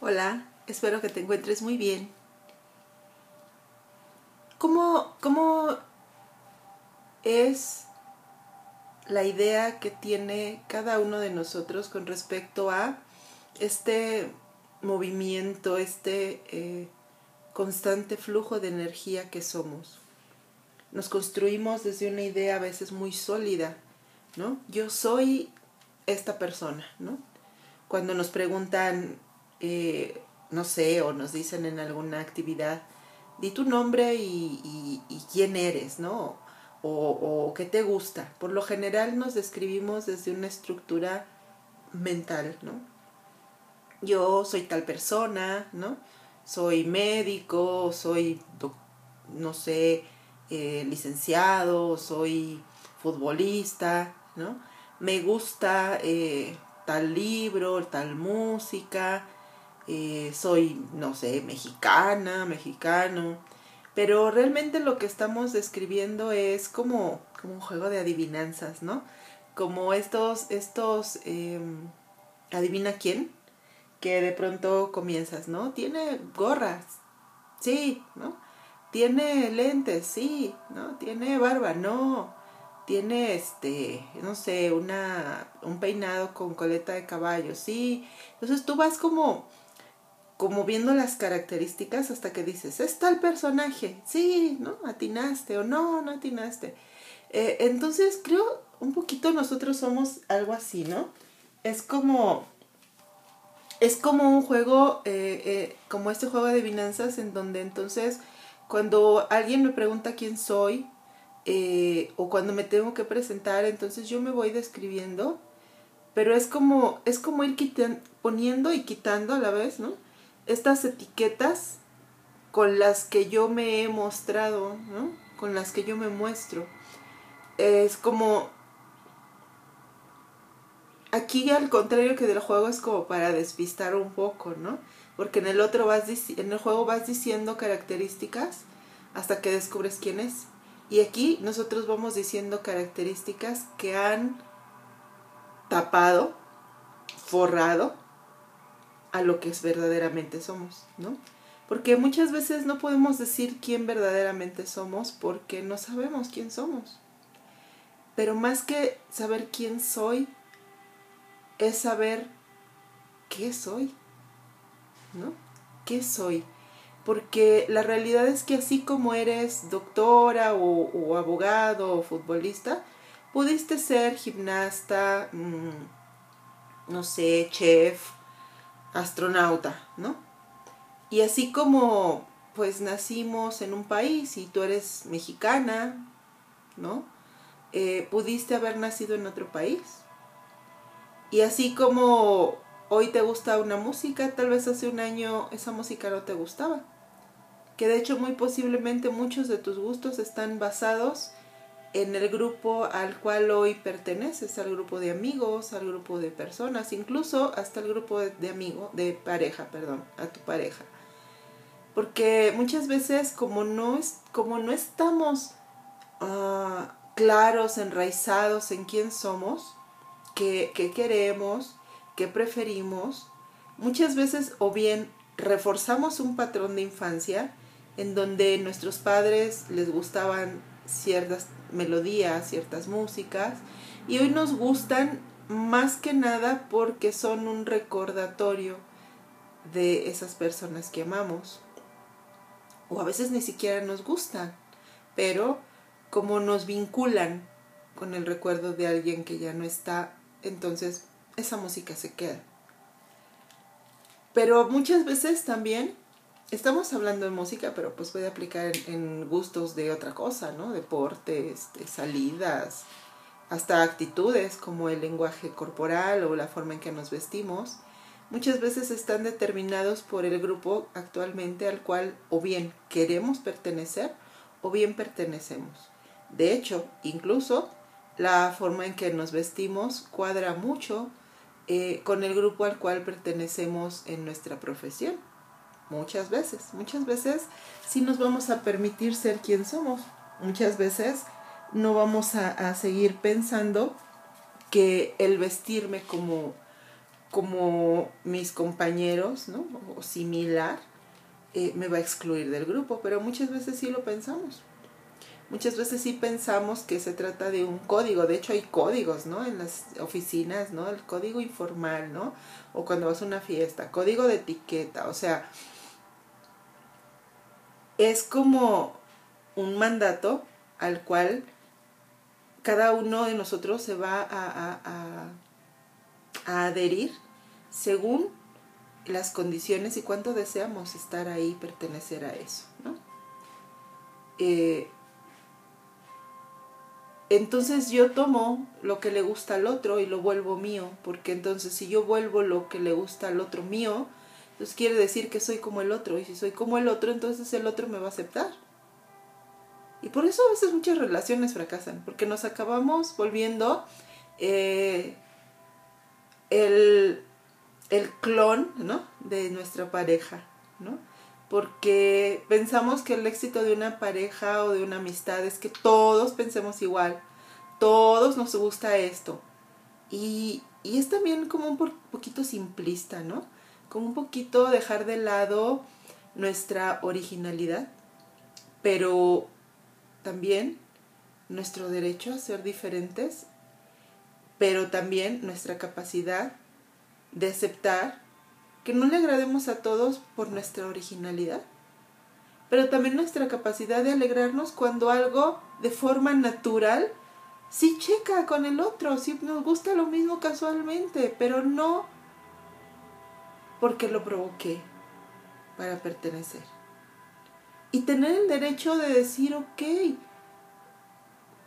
Hola, espero que te encuentres muy bien. ¿Cómo, cómo es la idea que tiene cada uno de nosotros con respecto a este movimiento, este eh, constante flujo de energía que somos? Nos construimos desde una idea a veces muy sólida, ¿no? Yo soy esta persona, ¿no? Cuando nos preguntan eh, no sé, o nos dicen en alguna actividad, di tu nombre y, quién eres, ¿no? O, qué te gusta. Por lo general nos describimos desde una estructura mental, ¿no? Yo soy tal persona, ¿no? Soy médico, soy, no sé, eh, licenciado, soy futbolista, ¿no? Me gusta eh, tal libro, tal música, eh, soy, no sé, mexicana, mexicano, pero realmente lo que estamos describiendo es como, como un juego de adivinanzas, ¿no? Como estos, estos, em, adivina quién, que de pronto comienzas, ¿no? Tiene gorras, sí, ¿no? Tiene lentes, sí, ¿no? Tiene barba, no. Tiene este, no sé, una, un peinado con coleta de caballo, sí. Entonces tú vas como como viendo las características hasta que dices, es tal personaje, sí, ¿no? Atinaste o no, no atinaste. Eh, entonces creo un poquito nosotros somos algo así, ¿no? Es como, es como un juego, eh, eh, como este juego de adivinanzas en donde entonces cuando alguien me pregunta quién soy o cuando me tengo que presentar, entonces yo me voy describiendo, pero es como, es como ir poniendo y quitando a la vez, ¿no? Estas etiquetas con las que yo me he mostrado, ¿no? Con las que yo me muestro. Es como... Aquí al contrario que del juego es como para despistar un poco, ¿no? Porque en el otro vas en el juego vas diciendo características hasta que descubres quién es. Y aquí nosotros vamos diciendo características que han tapado, forrado a lo que es verdaderamente somos, ¿no? Porque muchas veces no podemos decir quién verdaderamente somos porque no sabemos quién somos. Pero más que saber quién soy, es saber qué soy, ¿no? ¿Qué soy? Porque la realidad es que así como eres doctora o, abogado o futbolista, pudiste ser gimnasta, mm, no sé, chef, astronauta, ¿no? Y así como pues nacimos en un país y tú eres mexicana, ¿no? Eh, pudiste haber nacido en otro país. Y así como hoy te gusta una música, tal vez hace un año esa música no te gustaba. Que de hecho muy posiblemente muchos de tus gustos están basados en el grupo al cual hoy perteneces, al grupo de amigos, al grupo de personas, incluso hasta el grupo de, amigos, de pareja, perdón, a tu pareja. Porque muchas veces como no, es, como no estamos ah, claros, enraizados en quién somos, qué, qué queremos, qué preferimos, muchas veces o bien reforzamos un patrón de infancia en donde nuestros padres les gustaban ciertas melodías, ciertas músicas, y hoy nos gustan más que nada porque son un recordatorio de esas personas que amamos. O a veces ni siquiera nos gustan, pero como nos vinculan con el recuerdo de alguien que ya no está, entonces esa música se queda. Pero muchas veces también estamos hablando de música, pero pues puede aplicar en, gustos de otra cosa, ¿no? Deportes, de salidas, hasta actitudes como el lenguaje corporal o la forma en que nos vestimos. Muchas veces están determinados por el grupo actualmente al cual o bien queremos pertenecer o bien pertenecemos. De hecho, incluso la forma en que nos vestimos cuadra mucho eh, con el grupo al cual pertenecemos en nuestra profesión. Muchas veces, muchas veces sí nos vamos a permitir ser quien somos. Muchas veces no vamos a, seguir pensando que el vestirme como, como mis compañeros, ¿no? O similar, eh, me va a excluir del grupo, pero muchas veces sí lo pensamos. Muchas veces sí pensamos que se trata de un código, de hecho hay códigos, ¿no? En las oficinas, ¿no? El código informal, ¿no? O cuando vas a una fiesta, código de etiqueta, o sea, es como un mandato al cual cada uno de nosotros se va a, a, adherir según las condiciones y cuánto deseamos estar ahí, pertenecer a eso. Eh, entonces yo tomo lo que le gusta al otro y lo vuelvo mío, porque entonces si yo vuelvo lo que le gusta al otro mío, entonces quiere decir que soy como el otro, y si soy como el otro, entonces el otro me va a aceptar. Y por eso a veces muchas relaciones fracasan, porque nos acabamos volviendo eh, el, el clon ¿no? de nuestra pareja, ¿no? porque pensamos que el éxito de una pareja o de una amistad es que todos pensemos igual, todos nos gusta esto. Y, y es también como un poquito simplista, ¿no? Como un poquito dejar de lado nuestra originalidad, pero también nuestro derecho a ser diferentes, pero también nuestra capacidad de aceptar que no le agrademos a todos por nuestra originalidad, pero también nuestra capacidad de alegrarnos cuando algo de forma natural sí checa con el otro, sí nos gusta lo mismo casualmente, pero no porque lo provoqué para pertenecer. Y tener el derecho de decir, ok,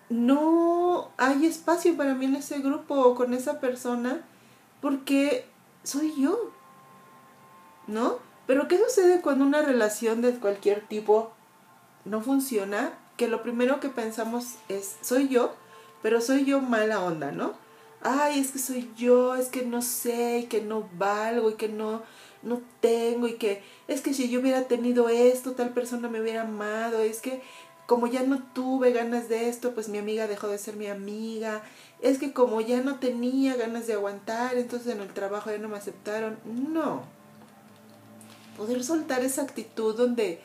no hay espacio para mí en ese grupo o con esa persona porque soy yo. ¿no? Pero ¿qué sucede cuando una relación de cualquier tipo no funciona? Que lo primero que pensamos es, soy yo, pero soy yo mala onda, ¿no? Ay, es que soy yo, es que no sé, y que no valgo, y que no, no tengo, y que es que si yo hubiera tenido esto, tal persona me hubiera amado, es que como ya no tuve ganas de esto, pues mi amiga dejó de ser mi amiga, es que como ya no tenía ganas de aguantar, entonces en el trabajo ya no me aceptaron. No, poder soltar esa actitud donde,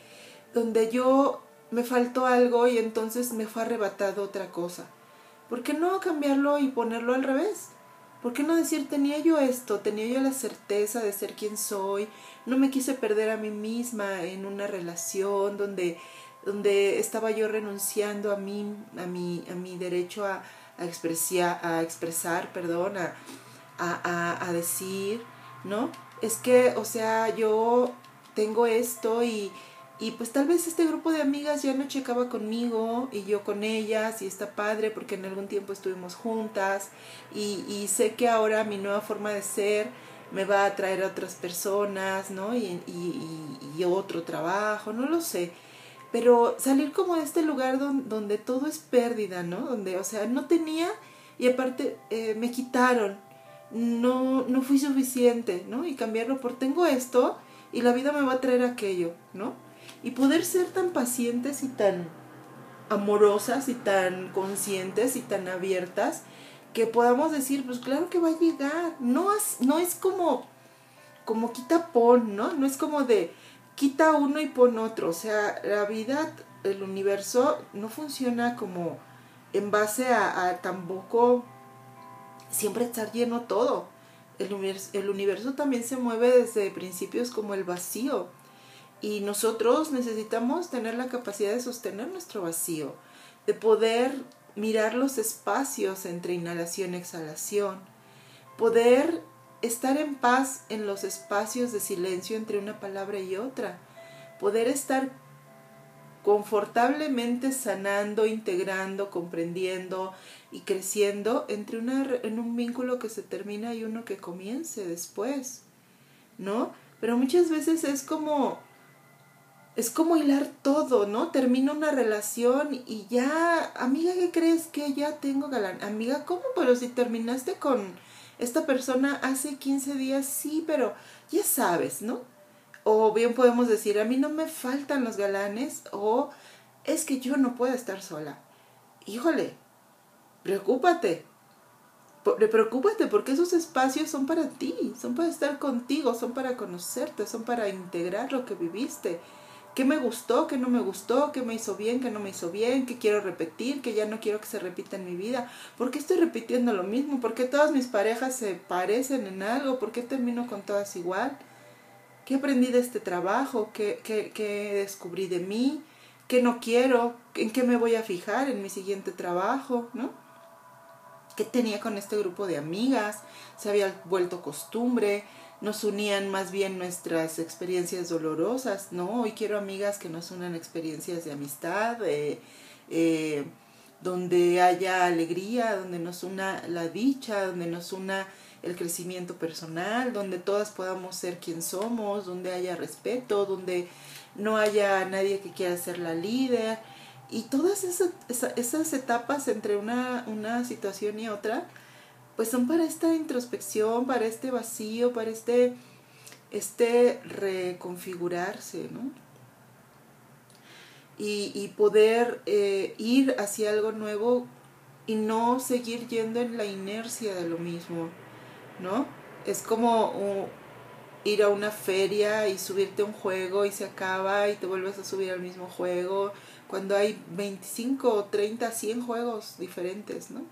donde yo me faltó algo y entonces me fue arrebatado otra cosa. ¿Por qué no cambiarlo y ponerlo al revés? ¿Por qué no decir tenía yo esto, tenía yo la certeza de ser quien soy, no me quise perder a mí misma en una relación donde, donde estaba yo renunciando a mí, a mi, a mi derecho a, expresar, a expresar, perdón, a, a, a decir, ¿no? Es que, o sea, yo tengo esto y, y pues tal vez este grupo de amigas ya no checaba conmigo y yo con ellas y está padre porque en algún tiempo estuvimos juntas y, sé que ahora mi nueva forma de ser me va a atraer a otras personas, ¿no? Y, y, otro trabajo, no lo sé. Pero salir como de este lugar donde, donde todo es pérdida, ¿no? Donde, o sea, no tenía y aparte eh, me quitaron, no, no fui suficiente, ¿no? Y cambiarlo por tengo esto y la vida me va a traer aquello, ¿no? Y poder ser tan pacientes y tan amorosas y tan conscientes y tan abiertas que podamos decir, pues claro que va a llegar. No es, no es como, como quita pon, ¿no? No es como de quita uno y pon otro. O sea, la vida, el universo no funciona como en base a, tampoco siempre estar lleno todo. El universo, el universo también se mueve desde principios como el vacío. Y nosotros necesitamos tener la capacidad de sostener nuestro vacío, de poder mirar los espacios entre inhalación y exhalación, poder estar en paz en los espacios de silencio entre una palabra y otra, poder estar confortablemente sanando, integrando, comprendiendo y creciendo entre una, en un vínculo que se termina y uno que comience después, ¿no? Pero muchas veces es como, es como hilar todo, ¿no? Termina una relación y ya, amiga, ¿qué crees que ya tengo galán? Amiga, ¿cómo? Pero si terminaste con esta persona hace 15 días, sí, pero ya sabes, ¿no? O bien podemos decir, a mí no me faltan los galanes o es que yo no puedo estar sola. Híjole, preocúpate, preocúpate porque esos espacios son para ti, son para estar contigo, son para conocerte, son para integrar lo que viviste. ¿Qué me gustó, qué no me gustó, qué me hizo bien, qué no me hizo bien, qué quiero repetir, qué ya no quiero que se repita en mi vida? ¿Por qué estoy repitiendo lo mismo? ¿Por qué todas mis parejas se parecen en algo? ¿Por qué termino con todas igual? ¿Qué aprendí de este trabajo? ¿Qué, qué, qué descubrí de mí? ¿Qué no quiero? ¿En qué me voy a fijar en mi siguiente trabajo? ¿No? ¿Qué tenía con este grupo de amigas? ¿Se había vuelto costumbre? Nos unían más bien nuestras experiencias dolorosas, ¿no? Hoy quiero amigas que nos unan experiencias de amistad, eh, donde haya alegría, donde nos una la dicha, donde nos una el crecimiento personal, donde todas podamos ser quien somos, donde haya respeto, donde no haya nadie que quiera ser la líder. Y todas esas, esas etapas entre una situación y otra, pues son para esta introspección, para este vacío, para este, este reconfigurarse, ¿no? Y, y poder eh, ir hacia algo nuevo y no seguir yendo en la inercia de lo mismo, ¿no? Es como ir a una feria y subirte a un juego y se acaba y te vuelves a subir al mismo juego, cuando hay 25, 30, 100 juegos diferentes, ¿no?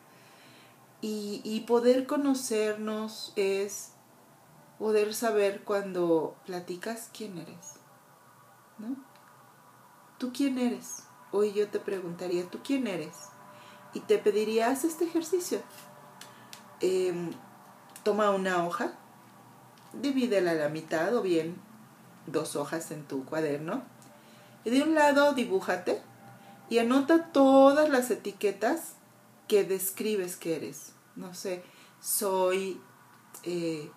Y, poder conocernos es poder saber cuando platicas quién eres, ¿no? ¿Tú quién eres? Hoy yo te preguntaría, ¿tú quién eres? Y te pediría, haz este ejercicio. Em, toma una hoja, divídela a la mitad o bien dos hojas en tu cuaderno. Y de un lado dibújate y anota todas las etiquetas que describes que eres no sé, soy eh,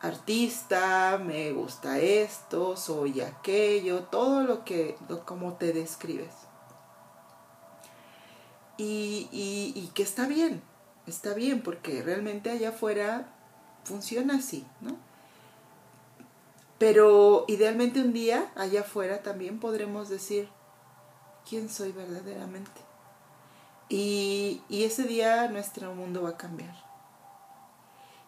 artista, me gusta esto, soy aquello, todo lo que, como te describes. Y, y, y, que está bien, está bien, porque realmente allá afuera funciona así, ¿no? Pero idealmente un día allá afuera también podremos decir quién soy verdaderamente. Y, ese día nuestro mundo va a cambiar.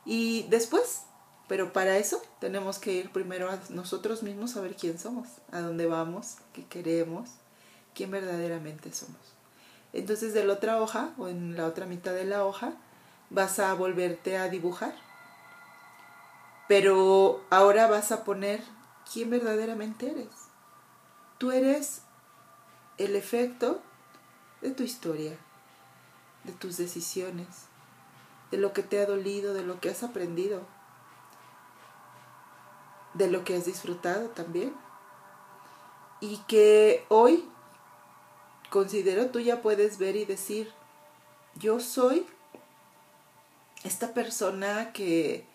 Y después, pero para eso tenemos que ir primero a nosotros mismos a ver quién somos, a dónde vamos, qué queremos, quién verdaderamente somos. Entonces de la otra hoja o en la otra mitad de la hoja vas a volverte a dibujar. Pero ahora vas a poner quién verdaderamente eres. Tú eres el efecto de tu historia, de tus decisiones, de lo que te ha dolido, de lo que has aprendido, de lo que has disfrutado también. Y que hoy considero tú ya puedes ver y decir, yo soy esta persona que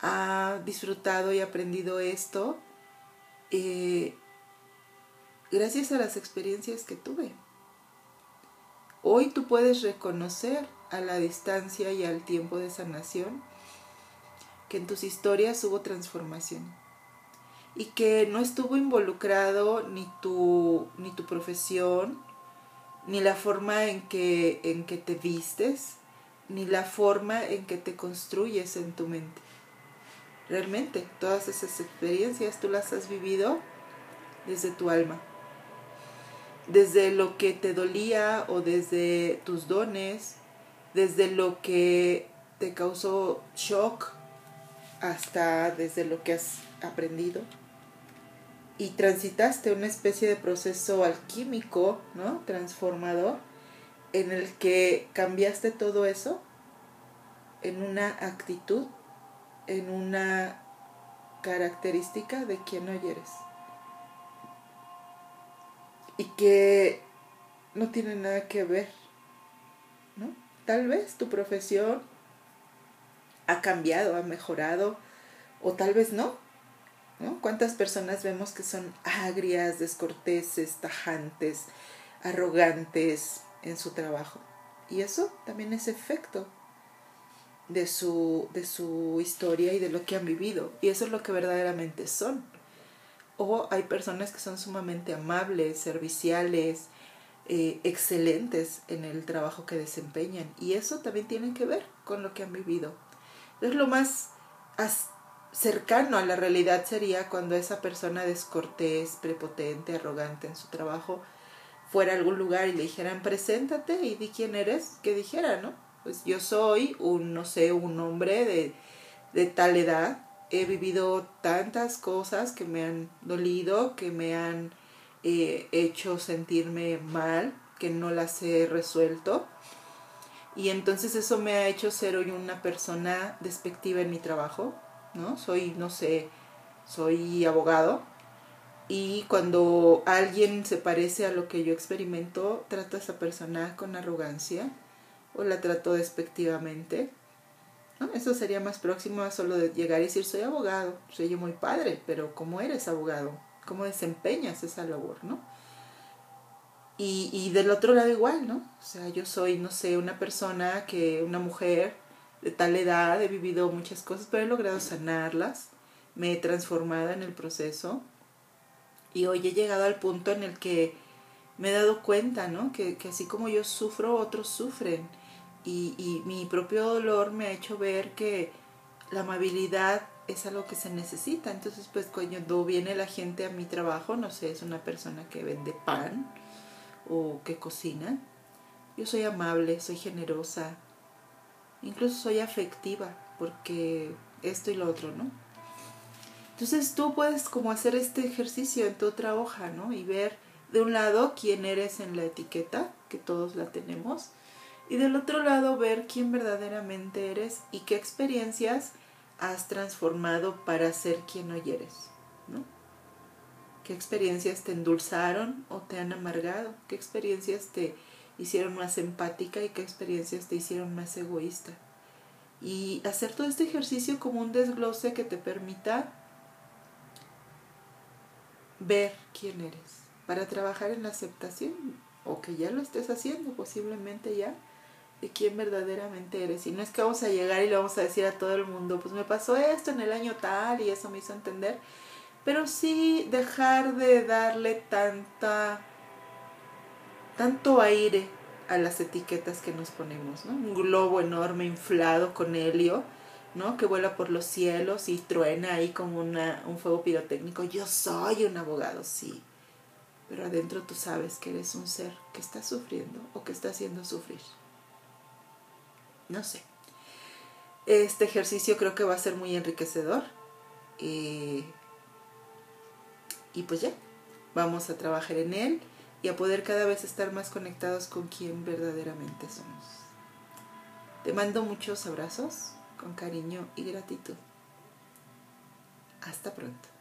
ha disfrutado y aprendido esto eh, gracias a las experiencias que tuve. Hoy tú puedes reconocer a la distancia y al tiempo de sanación que en tus historias hubo transformación y que no estuvo involucrado ni tu, ni tu profesión, ni la forma en que, en que te vistes, ni la forma en que te construyes en tu mente. Realmente, todas esas experiencias tú las has vivido desde tu alma desde lo que te dolía o desde tus dones, desde lo que te causó shock hasta desde lo que has aprendido. Y transitaste una especie de proceso alquímico, ¿no? Transformador, en el que cambiaste todo eso en una actitud, en una característica de quien hoy eres y que no tiene nada que ver, ¿no? Tal vez tu profesión ha cambiado, ha mejorado, o tal vez no, ¿no? ¿Cuántas personas vemos que son agrias, descorteses, tajantes, arrogantes en su trabajo? Y eso también es efecto de su, de su historia y de lo que han vivido. Y eso es lo que verdaderamente son. O hay personas que son sumamente amables, serviciales, eh, excelentes en el trabajo que desempeñan. Y eso también tiene que ver con lo que han vivido. Es lo más cercano a la realidad sería cuando esa persona descortés, prepotente, arrogante en su trabajo fuera a algún lugar y le dijeran, preséntate y di quién eres, que dijera, ¿no? Pues yo soy un, no sé, un hombre de, de tal edad, he vivido tantas cosas que me han dolido, que me han eh, hecho sentirme mal, que no las he resuelto. Y entonces eso me ha hecho ser hoy una persona despectiva en mi trabajo, ¿no? Soy, no sé, soy abogado. Y cuando alguien se parece a lo que yo experimento, trato a esa persona con arrogancia o la trato despectivamente. ¿No? Eso sería más próximo a solo de llegar y decir soy abogado, soy yo muy padre, pero ¿cómo eres abogado? ¿Cómo desempeñas esa labor? ¿no? Y, y del otro lado igual, ¿no? O sea, yo soy, no sé, una persona que, una mujer de tal edad, he vivido muchas cosas, pero he logrado sanarlas, me he transformado en el proceso y hoy he llegado al punto en el que me he dado cuenta, ¿no? Que, que así como yo sufro, otros sufren y, mi propio dolor me ha hecho ver que la amabilidad es algo que se necesita. Entonces, pues cuando viene la gente a mi trabajo, no sé, es una persona que vende pan o que cocina, yo soy amable, soy generosa, incluso soy afectiva, porque esto y lo otro, ¿no? Entonces tú puedes como hacer este ejercicio en tu otra hoja, ¿no? Y ver de un lado quién eres en la etiqueta, que todos la tenemos, y del otro lado ver quién verdaderamente eres y qué experiencias has transformado para ser quien hoy eres, ¿no? ¿Qué experiencias te endulzaron o te han amargado? ¿Qué experiencias te hicieron más empática y qué experiencias te hicieron más egoísta? Y hacer todo este ejercicio como un desglose que te permita ver quién eres para trabajar en la aceptación o que ya lo estés haciendo posiblemente ya de quién verdaderamente eres. Y no es que vamos a llegar y le vamos a decir a todo el mundo, pues me pasó esto en el año tal y eso me hizo entender. Pero sí dejar de darle tanta, tanto aire a las etiquetas que nos ponemos, ¿no? Un globo enorme inflado con helio, ¿no? Que vuela por los cielos y truena ahí como una, un fuego pirotécnico. Yo soy un abogado, sí. Pero adentro tú sabes que eres un ser que está sufriendo o que está haciendo sufrir. No sé. Este ejercicio creo que va a ser muy enriquecedor. y pues ya, vamos a trabajar en él y a poder cada vez estar más conectados con quien verdaderamente somos. Te mando muchos abrazos con cariño y gratitud. Hasta pronto.